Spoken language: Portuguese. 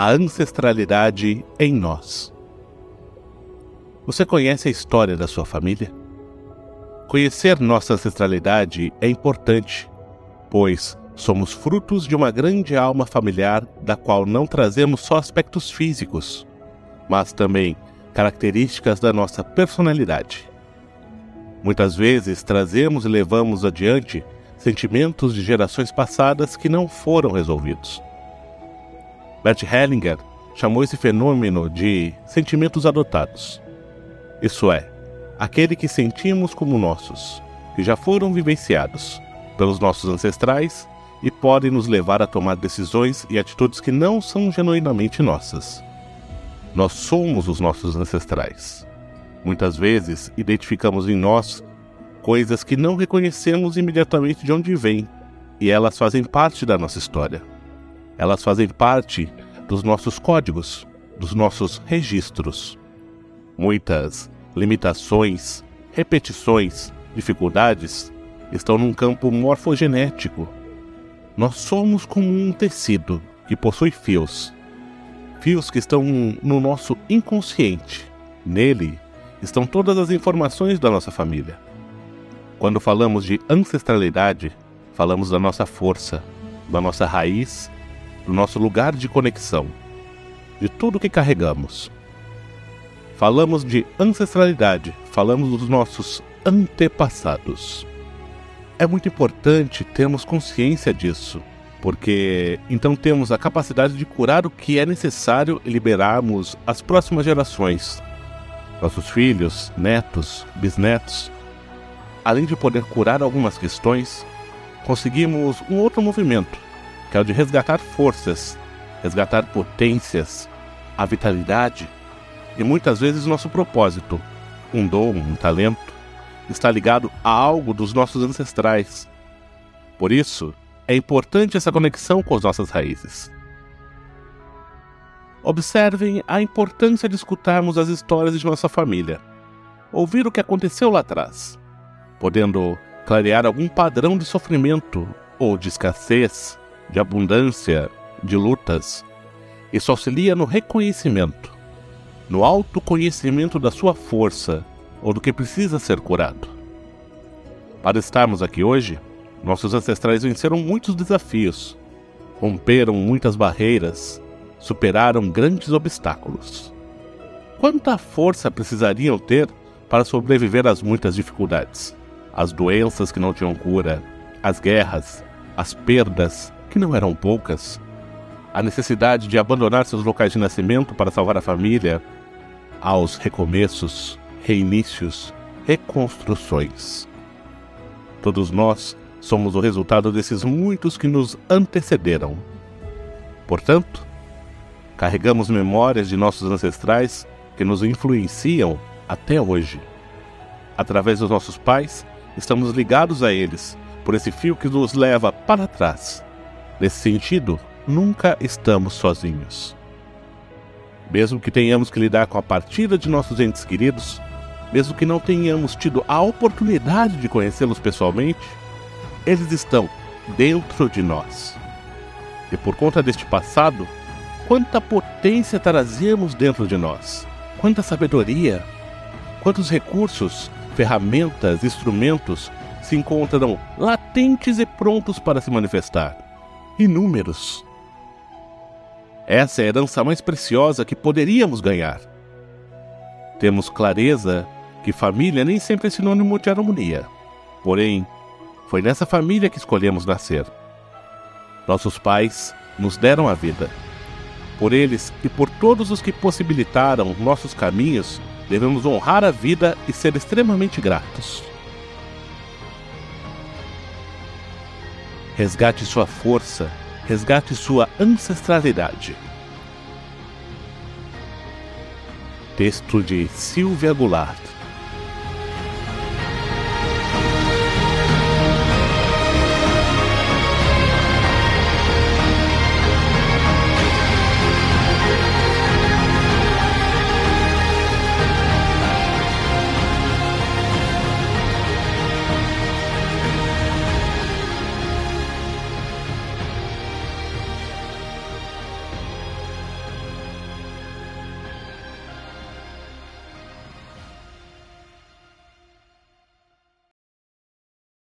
a ancestralidade em nós. Você conhece a história da sua família? Conhecer nossa ancestralidade é importante, pois somos frutos de uma grande alma familiar da qual não trazemos só aspectos físicos, mas também características da nossa personalidade. Muitas vezes trazemos e levamos adiante sentimentos de gerações passadas que não foram resolvidos. Bert Hellinger chamou esse fenômeno de sentimentos adotados. Isso é, aquele que sentimos como nossos, que já foram vivenciados pelos nossos ancestrais e podem nos levar a tomar decisões e atitudes que não são genuinamente nossas. Nós somos os nossos ancestrais. Muitas vezes identificamos em nós coisas que não reconhecemos imediatamente de onde vêm, e elas fazem parte da nossa história. Elas fazem parte dos nossos códigos, dos nossos registros. Muitas limitações, repetições, dificuldades estão num campo morfogenético. Nós somos como um tecido que possui fios. Fios que estão no nosso inconsciente. Nele estão todas as informações da nossa família. Quando falamos de ancestralidade, falamos da nossa força, da nossa raiz, do nosso lugar de conexão, de tudo que carregamos. Falamos de ancestralidade, falamos dos nossos antepassados. É muito importante termos consciência disso, porque então temos a capacidade de curar o que é necessário e liberarmos as próximas gerações, nossos filhos, netos, bisnetos. Além de poder curar algumas questões, conseguimos um outro movimento, que é o de resgatar forças, resgatar potências, a vitalidade e muitas vezes nosso propósito, um dom, um talento, está ligado a algo dos nossos ancestrais. Por isso, é importante essa conexão com as nossas raízes. Observem a importância de escutarmos as histórias de nossa família, ouvir o que aconteceu lá atrás, podendo clarear algum padrão de sofrimento ou de escassez, de abundância, de lutas. Isso auxilia no reconhecimento no autoconhecimento da sua força ou do que precisa ser curado. Para estarmos aqui hoje, nossos ancestrais venceram muitos desafios, romperam muitas barreiras, superaram grandes obstáculos. Quanta força precisariam ter para sobreviver às muitas dificuldades, às doenças que não tinham cura, às guerras, às perdas, que não eram poucas, a necessidade de abandonar seus locais de nascimento para salvar a família, aos recomeços, reinícios, reconstruções. Todos nós somos o resultado desses muitos que nos antecederam. Portanto, carregamos memórias de nossos ancestrais que nos influenciam até hoje. Através dos nossos pais, estamos ligados a eles por esse fio que nos leva para trás. Nesse sentido, nunca estamos sozinhos. Mesmo que tenhamos que lidar com a partida de nossos entes queridos, mesmo que não tenhamos tido a oportunidade de conhecê-los pessoalmente, eles estão dentro de nós. E por conta deste passado, quanta potência trazemos dentro de nós, quanta sabedoria, quantos recursos, ferramentas, instrumentos se encontram latentes e prontos para se manifestar. Inúmeros. Essa é a herança mais preciosa que poderíamos ganhar. Temos clareza que família nem sempre é sinônimo de harmonia. Porém, foi nessa família que escolhemos nascer. Nossos pais nos deram a vida. Por eles e por todos os que possibilitaram nossos caminhos, devemos honrar a vida e ser extremamente gratos. Resgate sua força resgate sua ancestralidade. Texto de Silvia Goulart